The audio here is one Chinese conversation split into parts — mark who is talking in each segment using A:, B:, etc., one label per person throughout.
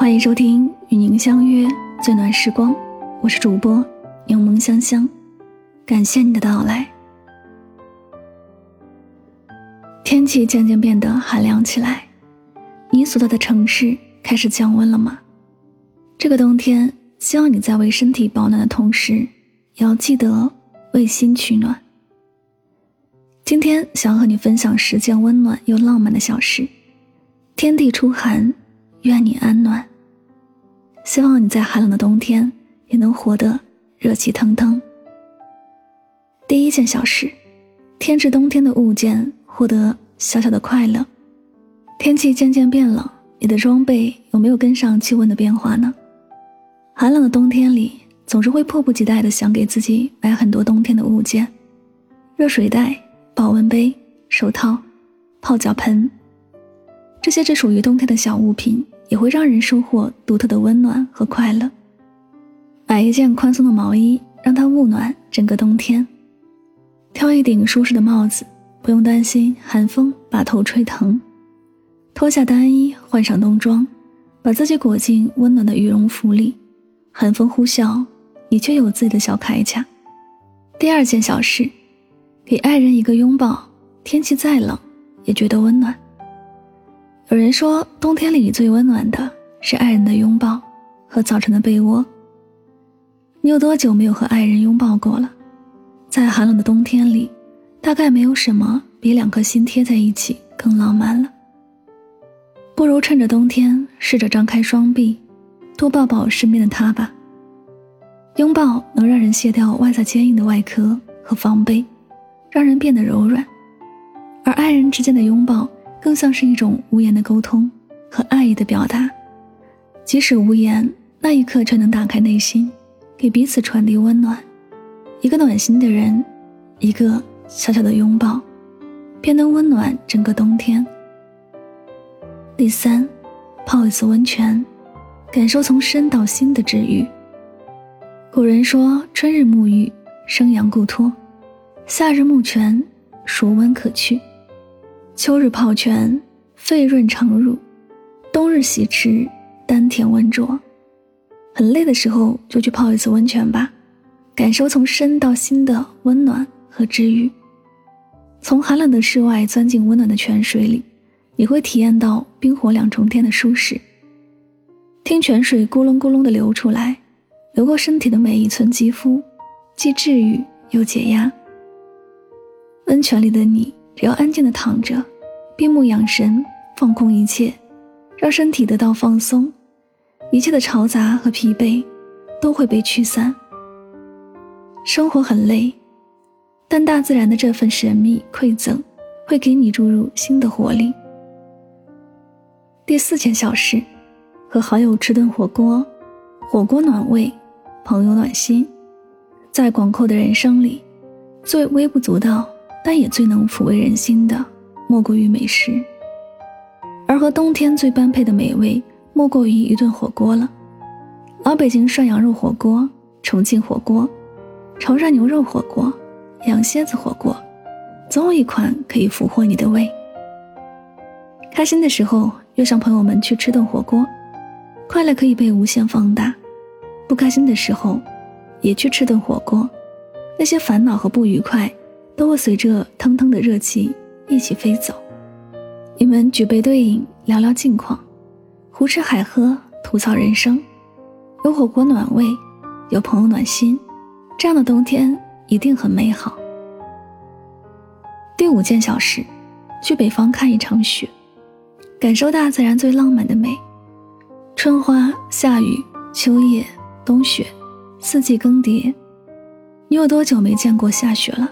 A: 欢迎收听《与您相约最暖时光》，我是主播柠檬香香，感谢你的到来。天气渐渐变得寒凉起来，你所在的城市开始降温了吗？这个冬天，希望你在为身体保暖的同时，也要记得为心取暖。今天想和你分享十件温暖又浪漫的小事。天地初寒，愿你安暖。希望你在寒冷的冬天也能活得热气腾腾。第一件小事，添置冬天的物件，获得小小的快乐。天气渐渐变冷，你的装备有没有跟上气温的变化呢？寒冷的冬天里，总是会迫不及待的想给自己买很多冬天的物件：热水袋、保温杯、手套、泡脚盆。这些只属于冬天的小物品，也会让人收获独特的温暖和快乐。买一件宽松的毛衣，让它捂暖整个冬天；挑一顶舒适的帽子，不用担心寒风把头吹疼；脱下单衣，换上冬装，把自己裹进温暖的羽绒服里。寒风呼啸，你却有自己的小铠甲。第二件小事，给爱人一个拥抱，天气再冷，也觉得温暖。有人说，冬天里最温暖的是爱人的拥抱和早晨的被窝。你有多久没有和爱人拥抱过了？在寒冷的冬天里，大概没有什么比两颗心贴在一起更浪漫了。不如趁着冬天，试着张开双臂，多抱抱身边的他吧。拥抱能让人卸掉外在坚硬的外壳和防备，让人变得柔软，而爱人之间的拥抱。更像是一种无言的沟通和爱意的表达，即使无言，那一刻却能打开内心，给彼此传递温暖。一个暖心的人，一个小小的拥抱，便能温暖整个冬天。第三，泡一次温泉，感受从身到心的治愈。古人说：“春日沐浴，生阳固脱；夏日沐泉，暑温可去。”秋日泡泉，肺润肠乳；冬日洗池，丹田温灼。很累的时候，就去泡一次温泉吧，感受从身到心的温暖和治愈。从寒冷的室外钻进温暖的泉水里，你会体验到冰火两重天的舒适。听泉水咕隆咕隆的流出来，流过身体的每一寸肌肤，既治愈又解压。温泉里的你。只要安静的躺着，闭目养神，放空一切，让身体得到放松，一切的嘈杂和疲惫都会被驱散。生活很累，但大自然的这份神秘馈赠，会给你注入新的活力。第四件小事，和好友吃顿火锅，火锅暖胃，朋友暖心。在广阔的人生里，最微不足道。但也最能抚慰人心的，莫过于美食。而和冬天最般配的美味，莫过于一顿火锅了。老北京涮羊肉火锅、重庆火锅、潮汕牛肉火锅、羊蝎子火锅，总有一款可以俘获你的胃。开心的时候约上朋友们去吃顿火锅，快乐可以被无限放大；不开心的时候，也去吃顿火锅，那些烦恼和不愉快。都会随着腾腾的热气一起飞走。你们举杯对饮，聊聊近况，胡吃海喝，吐槽人生。有火锅暖胃，有朋友暖心，这样的冬天一定很美好。第五件小事，去北方看一场雪，感受大自然最浪漫的美。春花、夏雨、秋叶、冬雪，四季更迭。你有多久没见过下雪了？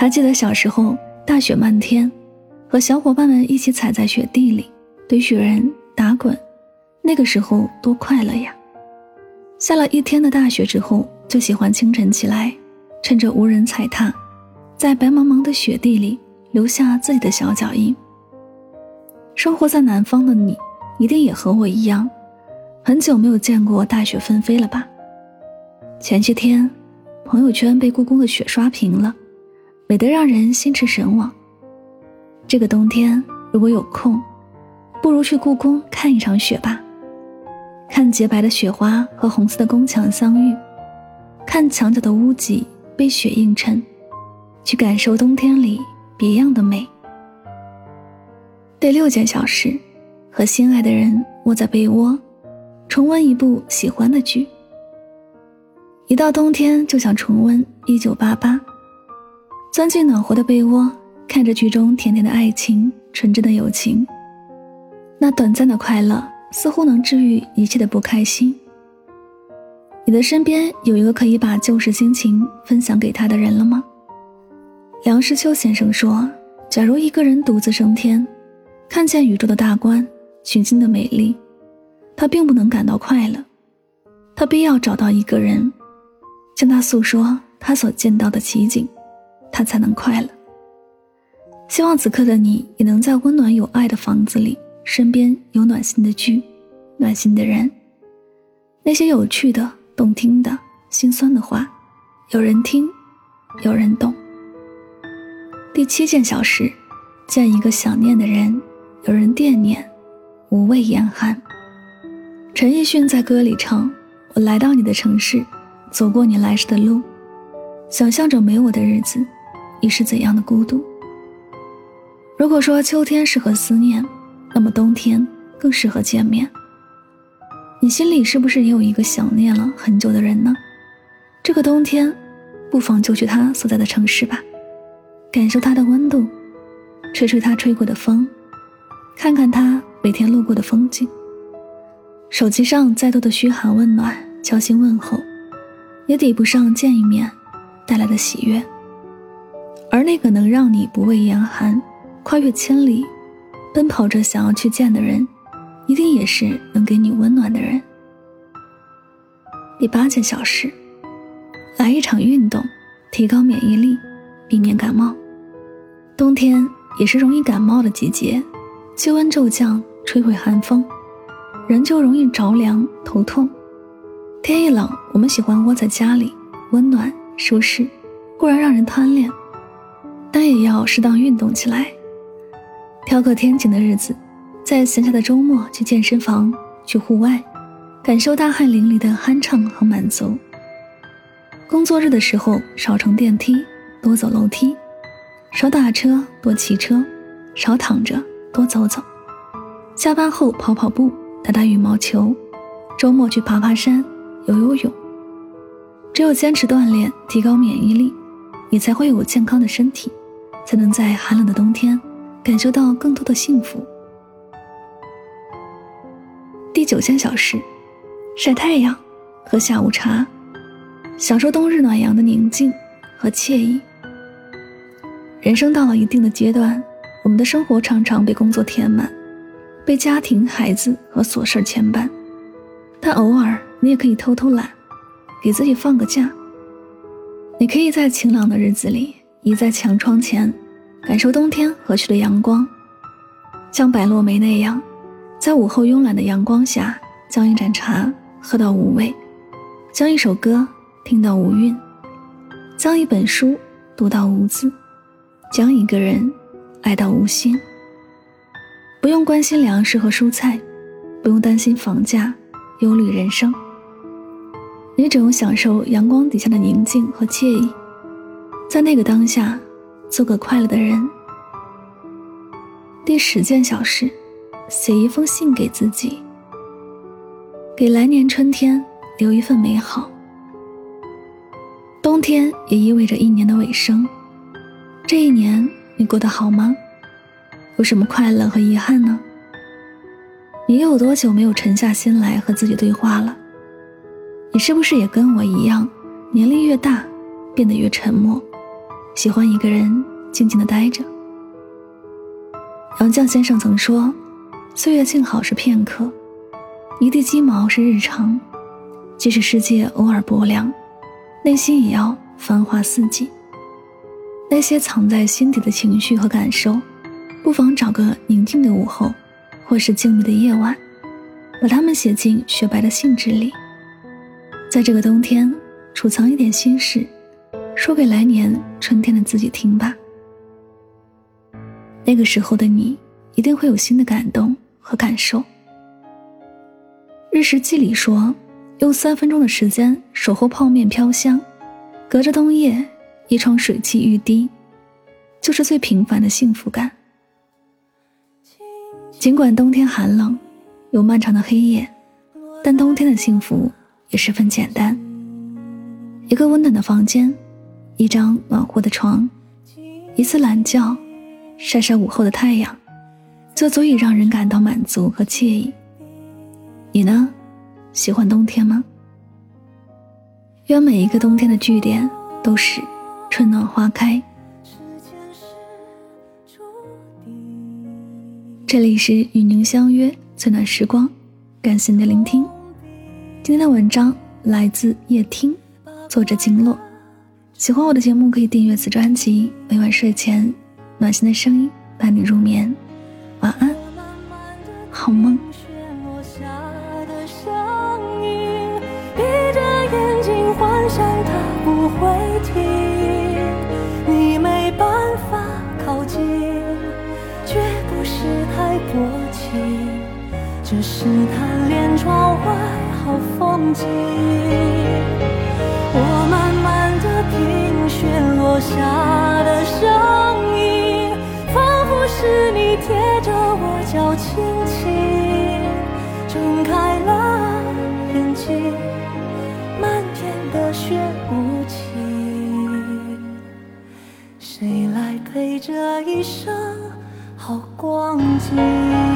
A: 还记得小时候大雪漫天，和小伙伴们一起踩在雪地里堆雪人、打滚，那个时候多快乐呀！下了一天的大雪之后，就喜欢清晨起来，趁着无人踩踏，在白茫茫的雪地里留下自己的小脚印。生活在南方的你，一定也和我一样，很久没有见过大雪纷飞了吧？前些天，朋友圈被故宫的雪刷屏了。美得让人心驰神往。这个冬天，如果有空，不如去故宫看一场雪吧。看洁白的雪花和红色的宫墙相遇，看墙角的屋脊被雪映衬，去感受冬天里别样的美。第六件小事，和心爱的人窝在被窝，重温一部喜欢的剧。一到冬天就想重温《一九八八》，钻进暖和的被窝，看着剧中甜甜的爱情、纯真的友情，那短暂的快乐似乎能治愈一切的不开心。你的身边有一个可以把旧时心情分享给他的人了吗？梁实秋先生说：“假如一个人独自升天。”看见宇宙的大观，群星的美丽，他并不能感到快乐。他必要找到一个人，向他诉说他所见到的奇景，他才能快乐。希望此刻的你也能在温暖有爱的房子里，身边有暖心的剧，暖心的人，那些有趣的、动听的、心酸的话，有人听，有人懂。第七件小事，见一个想念的人。有人惦念，无畏严寒。陈奕迅在歌里唱：“我来到你的城市，走过你来时的路，想象着没我的日子，你是怎样的孤独。”如果说秋天适合思念，那么冬天更适合见面。你心里是不是也有一个想念了很久的人呢？这个冬天，不妨就去他所在的城市吧，感受他的温度，吹吹他吹过的风。看看他每天路过的风景，手机上再多的嘘寒问暖、交心问候，也抵不上见一面带来的喜悦。而那个能让你不畏严寒、跨越千里、奔跑着想要去见的人，一定也是能给你温暖的人。第八件小事，来一场运动，提高免疫力，避免感冒。冬天也是容易感冒的季节。气温骤降，吹会寒风，人就容易着凉、头痛。天一冷，我们喜欢窝在家里，温暖舒适，固然让人贪恋，但也要适当运动起来。挑个天晴的日子，在闲暇的周末去健身房、去户外，感受大汗淋漓的酣畅和满足。工作日的时候，少乘电梯，多走楼梯；少打车，多骑车；少躺着。多走走，下班后跑跑步，打打羽毛球，周末去爬爬山，游游泳。只有坚持锻炼，提高免疫力，你才会有健康的身体，才能在寒冷的冬天感受到更多的幸福。第九件小事：晒太阳，喝下午茶，享受冬日暖阳的宁静和惬意。人生到了一定的阶段。我们的生活常常被工作填满，被家庭、孩子和琐事牵绊，但偶尔你也可以偷偷懒，给自己放个假。你可以在晴朗的日子里，倚在墙窗前，感受冬天和煦的阳光，像白落梅那样，在午后慵懒的阳光下，将一盏茶喝到无味，将一首歌听到无韵，将一本书读到无字，将一个人。爱到无心，不用关心粮食和蔬菜，不用担心房价，忧虑人生。你只用享受阳光底下的宁静和惬意，在那个当下，做个快乐的人。第十件小事，写一封信给自己，给来年春天留一份美好。冬天也意味着一年的尾声，这一年。你过得好吗？有什么快乐和遗憾呢？你有多久没有沉下心来和自己对话了？你是不是也跟我一样，年龄越大，变得越沉默，喜欢一个人静静的待着？杨绛先生曾说：“岁月静好是片刻，一地鸡毛是日常。即使世界偶尔薄凉，内心也要繁华似锦。”那些藏在心底的情绪和感受，不妨找个宁静的午后，或是静谧的夜晚，把它们写进雪白的信纸里。在这个冬天，储藏一点心事，说给来年春天的自己听吧。那个时候的你，一定会有新的感动和感受。日食记里说，用三分钟的时间守候泡面飘香，隔着冬夜一窗水汽欲滴，就是最平凡的幸福感。尽管冬天寒冷，有漫长的黑夜，但冬天的幸福也十分简单。一个温暖的房间，一张暖和的床，一次懒觉，晒晒午后的太阳，就足以让人感到满足和惬意。你呢？喜欢冬天吗？愿每一个冬天的句点都是春暖花开。这里是与您相约最暖时光，感谢您的聆听。今天的文章来自夜听，作者金落。喜欢我的节目可以订阅此专辑，每晚睡前暖心的声音伴你入眠。晚安，好梦。
B: 只是贪恋窗外好风景，品选落下的声音，仿佛是你贴着我脚轻轻睁开了眼睛，漫天的雪无情，谁来陪这一生好光景？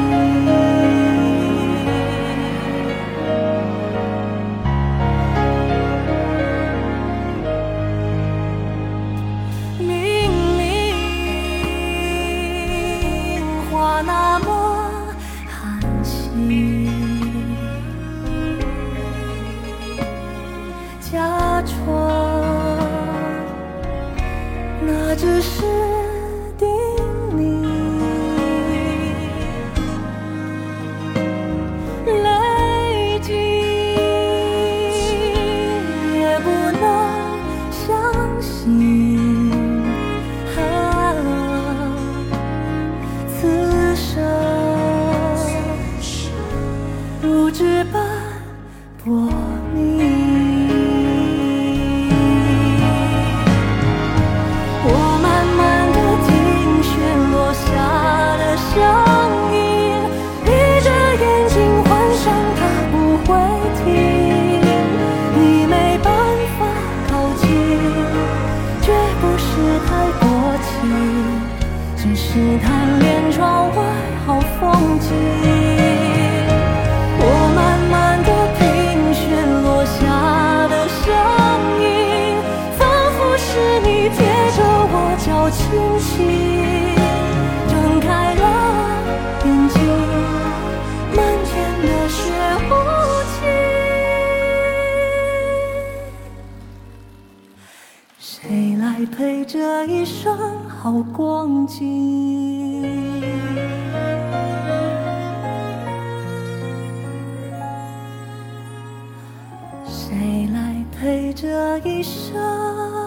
B: 一生好光景。谁来陪这一生？